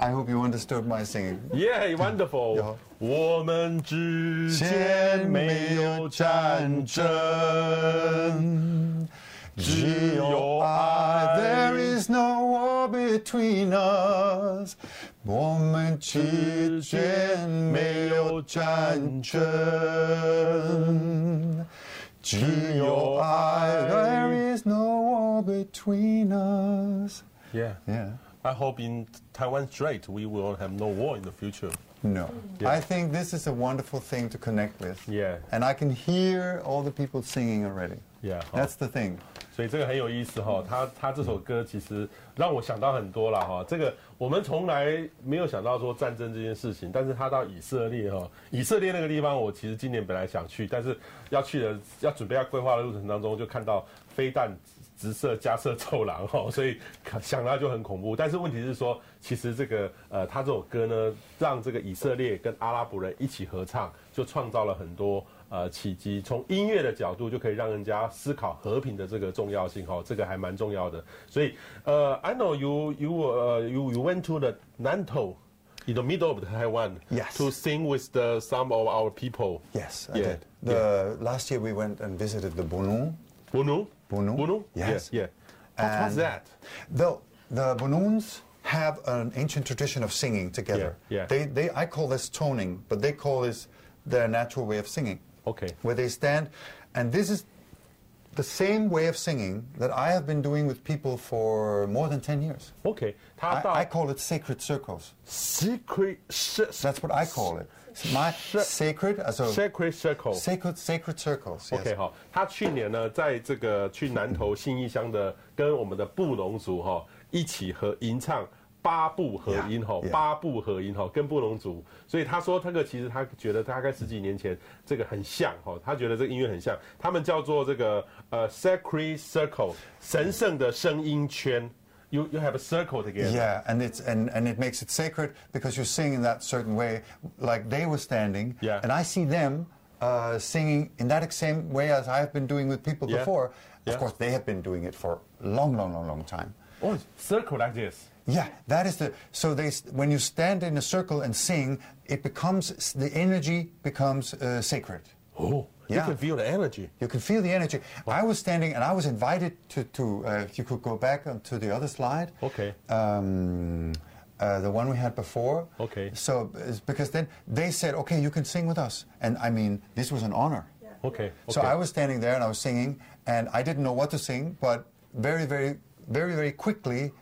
I hope you understood my singing. Yeah, wonderful. 有我们之间没有战争，只有爱。 There is no war between us. 我们之间没有战争， 只 I hope in Taiwan Strait we will have no war in the future. No. Yeah. I think this is a wonderful thing to connect with. Yeah. And I can hear all the people singing already. Yeah. That's the thing. 所以这个很有意思哈，他他这首歌其实让我想到很多了哈。这个我们从来没有想到说战争这件事情，但是他到以色列哈，以色列那个地方，我其实今年本来想去，但是要去的要准备要规划的路程当中，就看到飞弹 直射加射走廊哈，所以想到就很恐怖。但是问题是说，其实这个呃，他这首歌呢，让这个以色列跟阿拉伯人一起合唱，就创造了很多。呃，契机从音乐的角度就可以让人家思考和平的这个重要性哈，这个还蛮重要的。所以呃，I know you you 呃 you you went to the Nantou in the middle of Taiwan Yes. to sing with the some of our people. Yes, I Yeah. did. The last year we went and visited the Bunu. Bunu Bunu? Bunu Yes. yeah, yeah. What was that? The the Bununs have an ancient tradition of singing together. Yeah, yeah. They they I call this toning, but they call this their natural way of singing. Okay. Where they stand, and this is the same way of singing that I have been doing with people for more than ten years. OK，他 I, 到 I call it sacred circles. secret That's what I call it. My sacred circle。sacred sacred circles. OK 哈，他去年呢，在这个去南投信义乡的，跟我们的布农族哈一起合吟唱八部合音哈.八部合音哈，跟布农族，所以他说这个其实他觉得大概十几年前这个很像哈，他觉得这个音乐很像，他们叫做这个呃 sacred circle 神圣的声音圈，you you have a circle together。Yeah, and it's and, and it makes it sacred because you sing in that certain way, like they were standing. Yeah. And I see them uh, singing in that same way as I have been doing with people Yeah. before. Yeah. Of course, they have been doing it for long, long, long, long time. Oh, circle like this. Yeah, that is the so they when you stand in a circle and sing, it becomes the energy becomes uh, sacred. Oh, you Yeah. can feel the energy. You can feel the energy. I was standing and I was invited to, to uh, if you could go back to the other slide. Okay. Um, uh, the one we had before. Okay. So, it's because then they said, okay, you can sing with us. And I mean, this was an honor. OK，So I was standing there and I was singing, and I didn't know what to sing, but very, very, very, very quickly,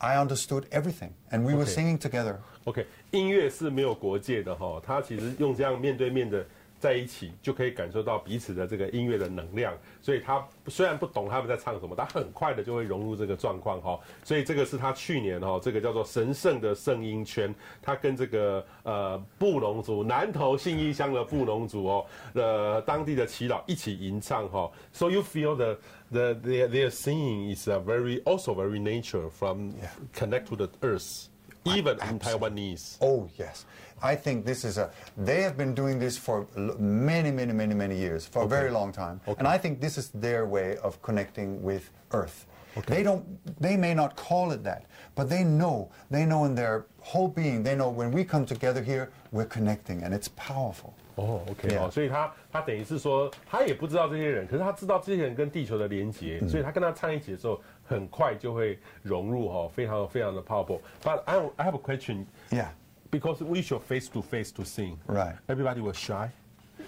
I understood everything. And we were Okay. singing together. OK，音乐是没有国界的哈，它其实用这样面对面的 在一起，就可以感受到彼此的这个音乐的能量。所以他虽然不懂他们在唱什么，他很快的就会融入这个状况哈。所以这个是他去年哈，这个叫做神圣的圣音圈，他跟这个呃布农族南投信义乡的布农族哦，呃当地的祈祷一起吟唱哈。So you feel the the their their singing is a very also very nature from connect to the earth. Even in Taiwanese. Oh, yes. I think this is a. They have been doing this for l- many, many, many, many years, for a very long time. Okay. And I think this is their way of connecting with Earth. They don't. They may not call it that, but they know. They know in their whole being. They know when we come together here, we're connecting, and it's powerful. 哦，OK， Yeah. 哦，所以他他等于是说，他也不知道这些人，可是他知道这些人跟地球的连接，所以他跟他唱一起的时候，很快就会融入哈、哦，非常非常的 powerful。But I I have a question. Yeah. Because we should face to face to sing. Right. Everybody was shy.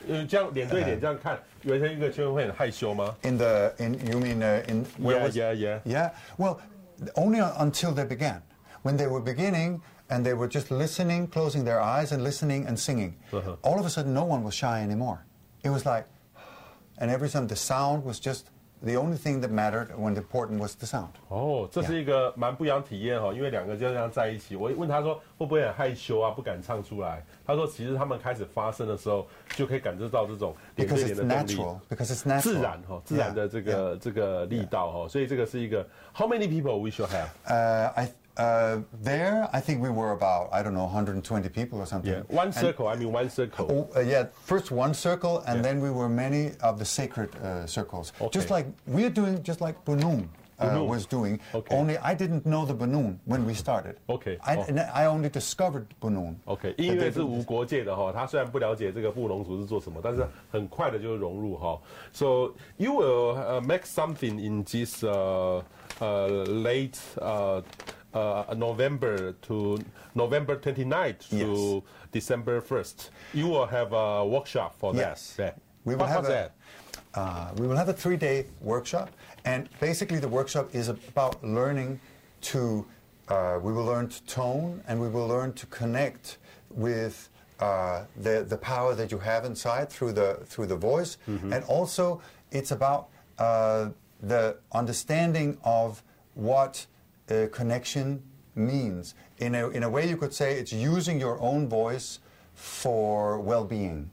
呃，这样脸对脸这样看，围成一个圈会很害羞吗？ In the in you mean uh, in where Yeah, was yeah, yeah. yeah well only un- until they began when they were beginning and they were just listening closing their eyes and listening and singing Uh-huh. all of a sudden no one was shy anymore it was like and every time the sound was just the only thing that mattered when important was the sound 哦，这是一个蛮不一样体验哈，因为两个就这样在一起。我问他说会不会很害羞啊，不敢唱出来？他说其实他们开始发声的时候，就可以感受到这种脸 because 对 it's 脸的动力。natural because it's natural 自然哈，自然的这个这个力道哈，所以这个是一个 How many people we should have? uh, I uh, there I think we were about I don't know 120 people or something Yeah, one And- circle. I mean one circle. Oh, uh, yeah, first one circle, and Yeah. then we were many of the sacred uh, circles. Okay. Just like we're doing, just like Bunun uh, Bunun. was doing. Okay. Only I didn't know the Bunun when we started. Okay. I, Oh. and I only discovered Bunun. OK， That 音 they 乐是 do 无 this. 国界的哈，他虽然不了解这个布农族是做什么，但是很快的就融入哈。So you will uh, make something in this uh, uh, late uh, uh, November to November 29th to Yes. December 1st. You will have a workshop for that. Yes. Yeah. we will What have a, that? Uh, we will have a three-day workshop, and basically the workshop is about learning to. Uh, we will learn to tone, and we will learn to connect with uh, the the power that you have inside through the through the voice, and also it's about uh, the understanding of what uh, connection means. In a in a way, you could say it's using your own voice for well-being.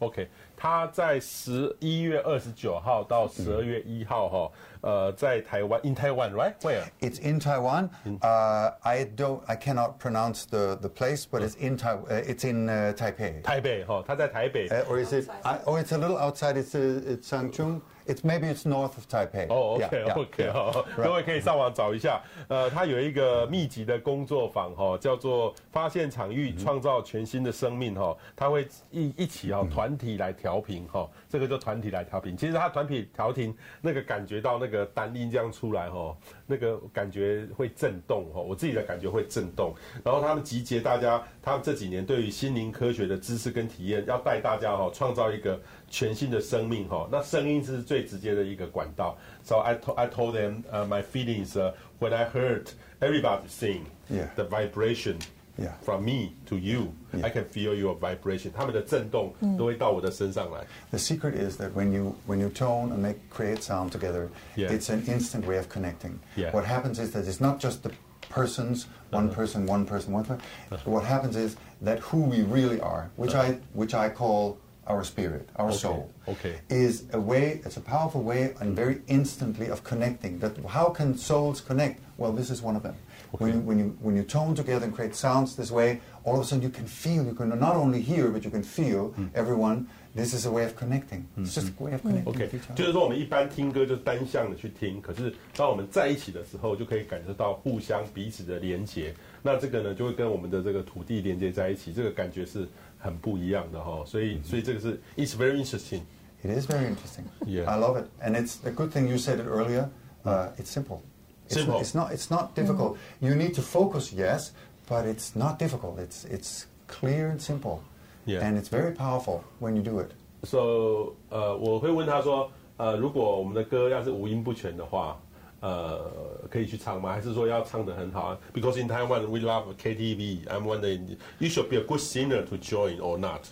OK，他在十一月二十九号到十二月一号哈，呃，在台湾，in Taiwan right where？ It's in Taiwan. Uh, I don't. I cannot pronounce the, the place, but it's in Tai. Uh, it's in uh, Taipei. 台北哈，他在台北。 Uh, or is it? I, or it's a little outside. It's uh, it's Changchun. It's maybe it's north of Taipei. OK yeah. 哈，Right. 各位可以上网找一下，呃，他有一个密集的工作坊哈，叫做发现场域，创造全新的生命哈，他会一一起哈团体来调频哈，这个就团体来调频。其实他团体调频那个感觉到那个单音这样出来哈，那个感觉会震动哈，我自己的感觉会震动。然后他们集结大家，他们这几年对于心灵科学的知识跟体验，要带大家哈创造一个全新的生命哈。那声音是最直接的一个管道。So I to, I told them uh, my feelings uh, when I heard everybody sing Yeah. the vibration Yeah. from me to you. I can feel your vibration. 他们的震动都会到我的身上来。 The secret is that when you when you tone and make create sound together, Yeah. it's an instant way of connecting. Yeah. What happens is that it's not just the persons, one person, one person, one person. What happens is that who we really are, which I which I call our spirit, our soul, Okay. is a way. It's a powerful way and very instantly of connecting. That how can souls connect? Well, this is one of them. When you, when you when you tone together and create sounds this way, all of a sudden you can feel. You can not only hear, but you can feel everyone. This is a way of connecting. It's just a way of connecting OK， with each 就 other. 是说我们一般听歌就是单向的去听，可是当我们在一起的时候，就可以感受到互相彼此的连接。那这个呢，就会跟我们的这个土地连接在一起，这个感觉是很不一样的哈。所以，所以这个是 it's very interesting。 It is very interesting. Yeah. I love it, and it's a good thing you said it earlier. Uh, it's simple. It's Simple. Not, it's not. It's not difficult. You need to focus, yes, but it's not difficult. It's it's clear and simple, Yeah. and it's very powerful when you do it. So，呃，我会问他说，呃，如果我们的歌要是五音不全的话，呃，可以去唱吗？还是说要唱得很好啊？Because in Taiwan we love KTV. I'm wondering you should be a good singer to join or not.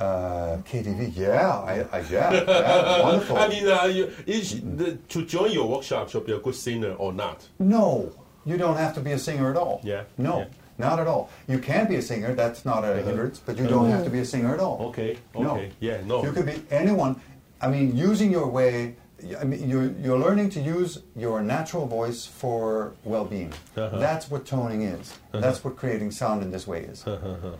Uh, KTV, yeah, I, I yeah, yeah, <laughs> wonderful. I mean, uh, you, sh- the, to join your workshop should be a good singer or not. No, you don't have to be a singer at all. Yeah, No, yeah. not at all. You can be a singer. That's not a hindrance, but you don't have to be a singer at all. Okay, No. okay, yeah, no. You could be anyone. I mean, using your way. I mean, you're, you're learning to use your natural voice for well-being. Uh-huh. That's what toning is. That's what creating sound in this way is.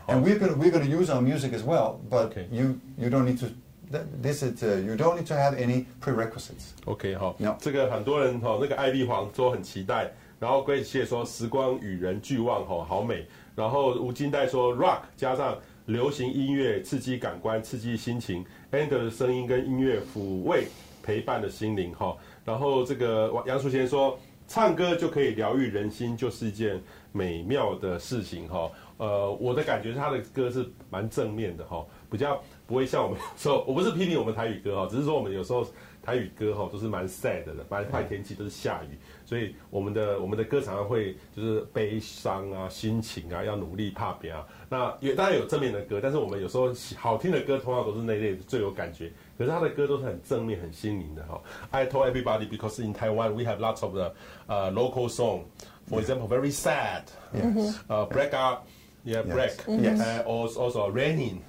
and we're gonna we're gonna use our music as well, but Okay. you you don't need to. th- This is uh, you don't need to have any prerequisites. OK 哈 No 这个很多人哈，那个艾丽黄都很期待。然后 Grace 谢说时光与人俱忘哈，好美。然后吴金代说 Rock 加上流行音乐刺激感官，刺激心情。Ander 的声音跟音乐抚慰 陪伴的心灵哈。然后这个杨淑贤说唱歌就可以疗愈人心，就是一件美妙的事情哈。呃，我的感觉是他的歌是蛮正面的哈，比较不会像我们说，我不是批评我们台语歌哈，只是说我们有时候台语歌哈都是蛮 sad 的，蛮坏天气都是下雨，所以我们的我们的歌常常会就是悲伤啊、心情啊，要努力怕别啊。那也当然有正面的歌，但是我们有时候好听的歌通常都是那类最有感觉。可是他的歌都是很正面、很心灵的哈。I told everybody because in Taiwan we have lots of the uh, local song. For example, very sad. Yes. Uh, break up. Yeah, Yes. break. Yes. Uh, also, also raining.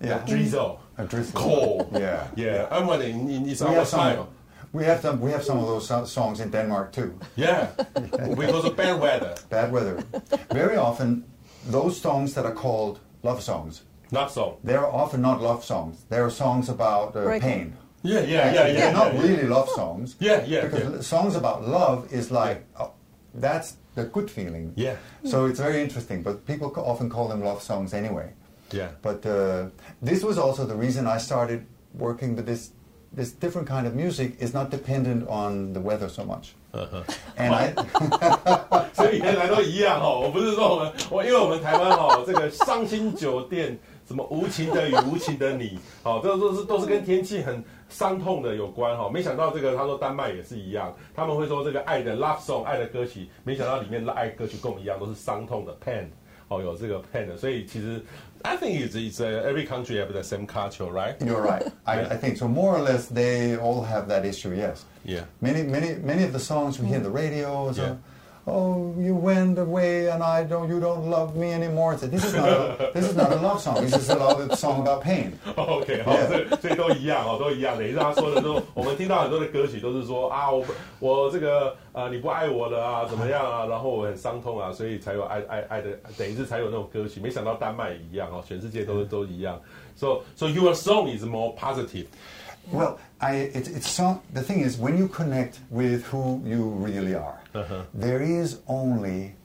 Yeah. Drizzle. A drizzle. Cold. <laughs> Yeah. Yeah. I'm wondering, in- it's We our have some. style. We have some. We have some of those so- songs in Denmark too. <laughs> Yeah. because of bad weather. Bad weather. Very often, those songs that are called love songs, Not so. they are often not love songs. They are songs about uh, Breakup. pain. Yeah, yeah, yeah, yeah. They're not yeah, really love songs. Yeah, yeah, Because yeah. songs about love is like oh, that's the good feeling. Yeah. So it's very interesting, but people co- often call them love songs anyway. Yeah. But uh, this was also the reason I started working with this. This different kind of music is not dependent on the weather so much. And I, <laughs> 所以原来都一样哦，我不是说我们我因为我们台湾哦，这个伤心酒店 什么无情的雨，无情的你，好，这都是都是跟天气很伤痛的有关哈。没想到这个他说丹麦也是一样，他们会说这个爱的 love song 爱的歌曲，没想到里面的爱歌曲跟我们一样都是伤痛的 pain，哦，有这个 pain 的，所以其实 I think it's it's uh, every country have the same culture, right? You're right. I, I think so. More or less, they all have that issue. Yes. Yeah. Many, many, many of the songs we hear on the radio. So, Yeah. Oh, you went away, and I don't. You don't love me anymore. It's like, this is not. A, <laughs> this is not a love song. This is a love song about pain. OK，好，所以所以都一样哦，都一样。等于是他说的都，我们听到很多的歌曲都是说啊，我我这个呃你不爱我了啊，怎么样啊，然后我很伤痛啊，所以才有爱爱爱的，等于是才有那种歌曲。没想到丹麦也一样哦，全世界都都一样。So <laughs> <laughs> so your song is more positive. Well, I, it, it's song, the thing is, when you connect with who you really are, uh-huh. there is only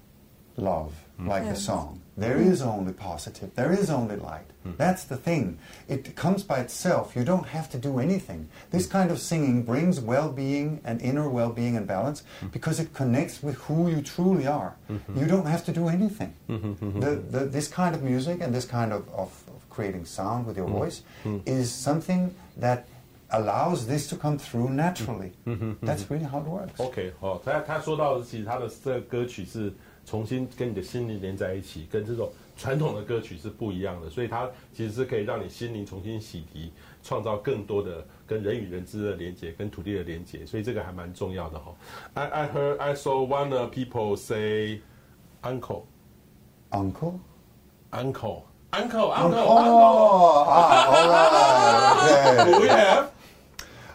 love, mm. like the Yes. song. There mm. is only positive. There is only light. Mm. That's the thing. It comes by itself. You don't have to do anything. This kind of singing brings well-being and inner well-being and balance because it connects with who you truly are. Mm-hmm. You don't have to do anything. Mm-hmm, mm-hmm. The, the, this kind of music and this kind of, of, of creating sound with your voice is something that allows this to come through naturally. That's really how it works. OK，好，他他说到的，其实他的这个歌曲是重新跟你的心灵连在一起，跟这种传统的歌曲是不一样的，所以它其实是可以让你心灵重新洗涤，创造更多的跟人与人之间的连接，跟土地的连接，所以这个还蛮重要的哈、I I heard I saw one of people say uncle Uncle? uncle uncle uncle uncle. Oh, ah, all right. Do we Okay. have?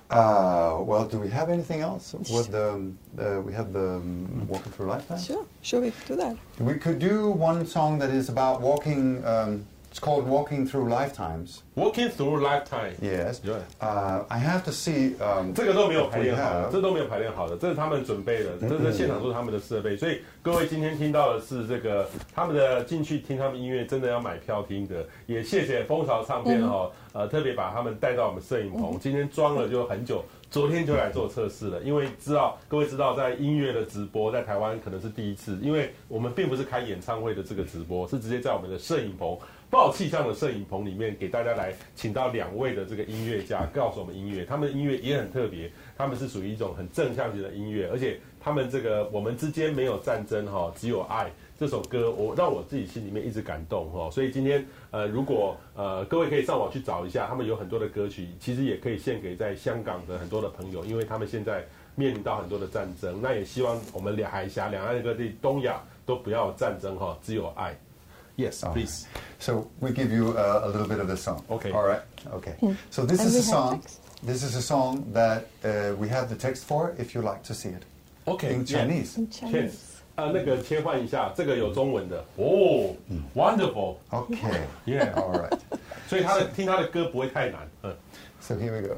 Uh, well, do we have anything else? With the, uh, we have the um, Walking Through Lifetime? Sure, sure we do that. We could do one song that is about walking, um, it's called Walking Through Lifetimes. Walking through lifetime. Yes. Yeah. Uh, I have to see. Um, 这个都没有排练好的，这都没有排练好的，这是他们准备的，这是现场都是他们的设备，所以各位今天听到的是这个他们的进去听他们音乐，真的要买票听的。也谢谢蜂巢唱片哦、呃，特别把他们带到我们摄影棚，今天装了就很久，昨天就来做测试了，因为知道各位知道，在音乐的直播在台湾可能是第一次，因为我们并不是开演唱会的这个直播，是直接在我们的摄影棚。爆气象的摄影棚里面，给大家来请到两位的这个音乐家，告诉我们音乐，他们音乐也很特别，他们是属于一种很正向型的音乐，而且他们这个我们之间没有战争哈，只有爱。这首歌我让我自己心里面一直感动哈，所以今天呃，如果呃各位可以上网去找一下，他们有很多的歌曲，其实也可以献给在香港的很多的朋友，因为他们现在面临到很多的战争，那也希望我们两海峡两岸各地东亚都不要战争哈，只有爱。Yes, please. So we give you uh, a little bit of the song. Okay. All right. Okay. So this And is we a have song. text? This is a song that uh, we have the text for. If you like to see it OK， in Chinese. In Yes， Chinese. 呃，那个切换一下，这个有中文的哦，wonderful， Okay. Yeah. All right. 所以他的听他的歌不会太难，嗯。 So here we go.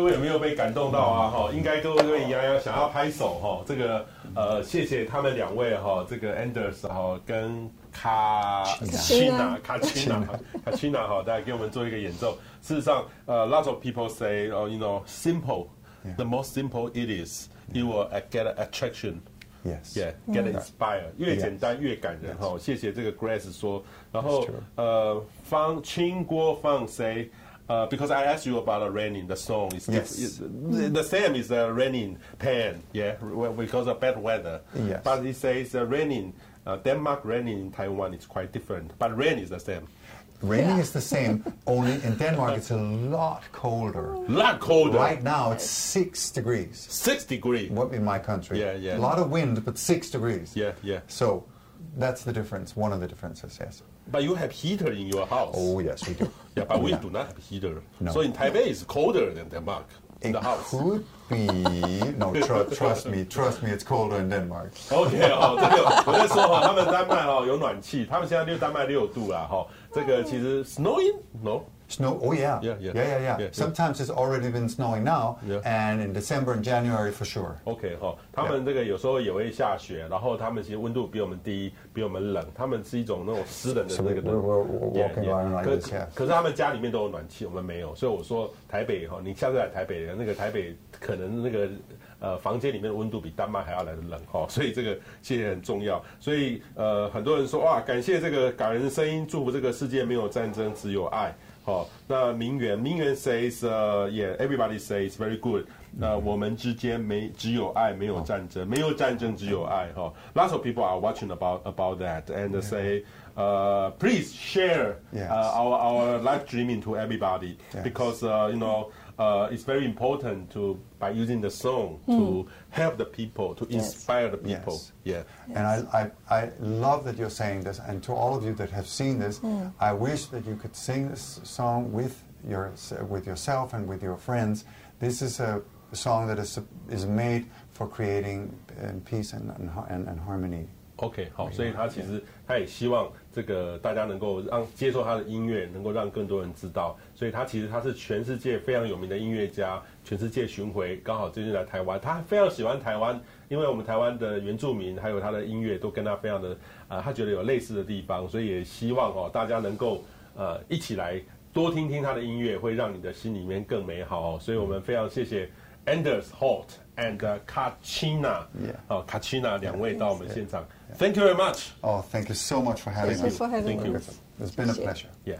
各位有没有被感动到啊？哈，应该各位跟杨洋想要拍手哈。这个呃，谢谢他们两位哈，这个 Anders 哈跟卡奇娜卡奇娜卡奇娜哈，大家给我们做一个演奏。事实上，呃，lots of people say, oh, you know, simple. The more simple it is, you will uh, get attraction. Yes. Yeah, get inspired，越简单越感人哈。谢谢这个 Grace 说，然后呃，方清郭方 say。Uh, because I asked you about the raining, the song is Yes. is- the same is the raining pan, yeah, because of bad weather. Yes. But he says uh, raining, uh, Denmark raining in Taiwan is quite different, but rain is the same. Raining Yeah. is the same, <laughs> only in Denmark it's a lot colder. A Lot colder. Right now it's six degrees. Six degrees. What in my country? Yeah, yeah. A lot of wind, but six degrees. Yeah, yeah. So that's the difference. One of the differences. Yes. But you have heater in your house. Oh yes, we do. <laughs> Yeah, but we Yeah. do not have heater. No. So in Taipei it's colder than Denmark in It the house. could be. No, tr- <laughs> trust me. Trust me. It's colder in Denmark. OK 哦，这个我在说哈，他们丹麦哦有暖气，他们现在六丹麦六度啦哈。这个其实 <laughs> snowing no Snow. Oh yeah. Yeah, yeah. yeah, yeah, yeah. Yeah, yeah. Sometimes it's already been snowing now, Yeah. and in December and January for sure. OK 哈，他们这个有时候也会下雪，然后他们其实温度比我们低，比我们冷，他们是一种那种湿冷的那个。this, yeah. 可是他们家里面都有暖气，我们没有，所以我说台北哈，你下次来台北，那个台北可能那个呃房间里面的温度比丹麦还要来的冷哈，所以这个谢谢很重要。所以呃很多人说哇，感谢这个感人的声音，祝福这个世界没有战争，只有爱。好，那明媛明媛 says 呃、yeah，everybody says very good。那我们之间没只有爱，没有战争，没有战争，只有爱哈。Lots of people are watching about about that and say, uh, please share Yes. uh, our our live streaming to everybody Yes. because uh, you know uh, it's very important to by using the song to help the people to inspire the people. Yes. Yeah. And I, I, I love that you're saying this. And to all of you that have seen this, I wish that you could sing this song with your with yourself and with your friends. This is a song that is is made for creating peace and, and, and, and harmony. OK，好，所以他其实他也希望这个大家能够让接受他的音乐，能够让更多人知道。所以他其实他是全世界非常有名的音乐家，全世界巡回，刚好最近来台湾，他非常喜欢台湾，因为我们台湾的原住民还有他的音乐都跟他非常的啊、他觉得有类似的地方，所以也希望哦大家能够呃一起来多听听他的音乐，会让你的心里面更美好哦。所以我们非常谢谢 Anders Holt and Kachina，Yeah. 好 Kachina 两位到我们现场，Thank you very much。Oh, thank you so much for having Thank you for having Thank you. It's been a Appreciate it. pleasure. Yeah.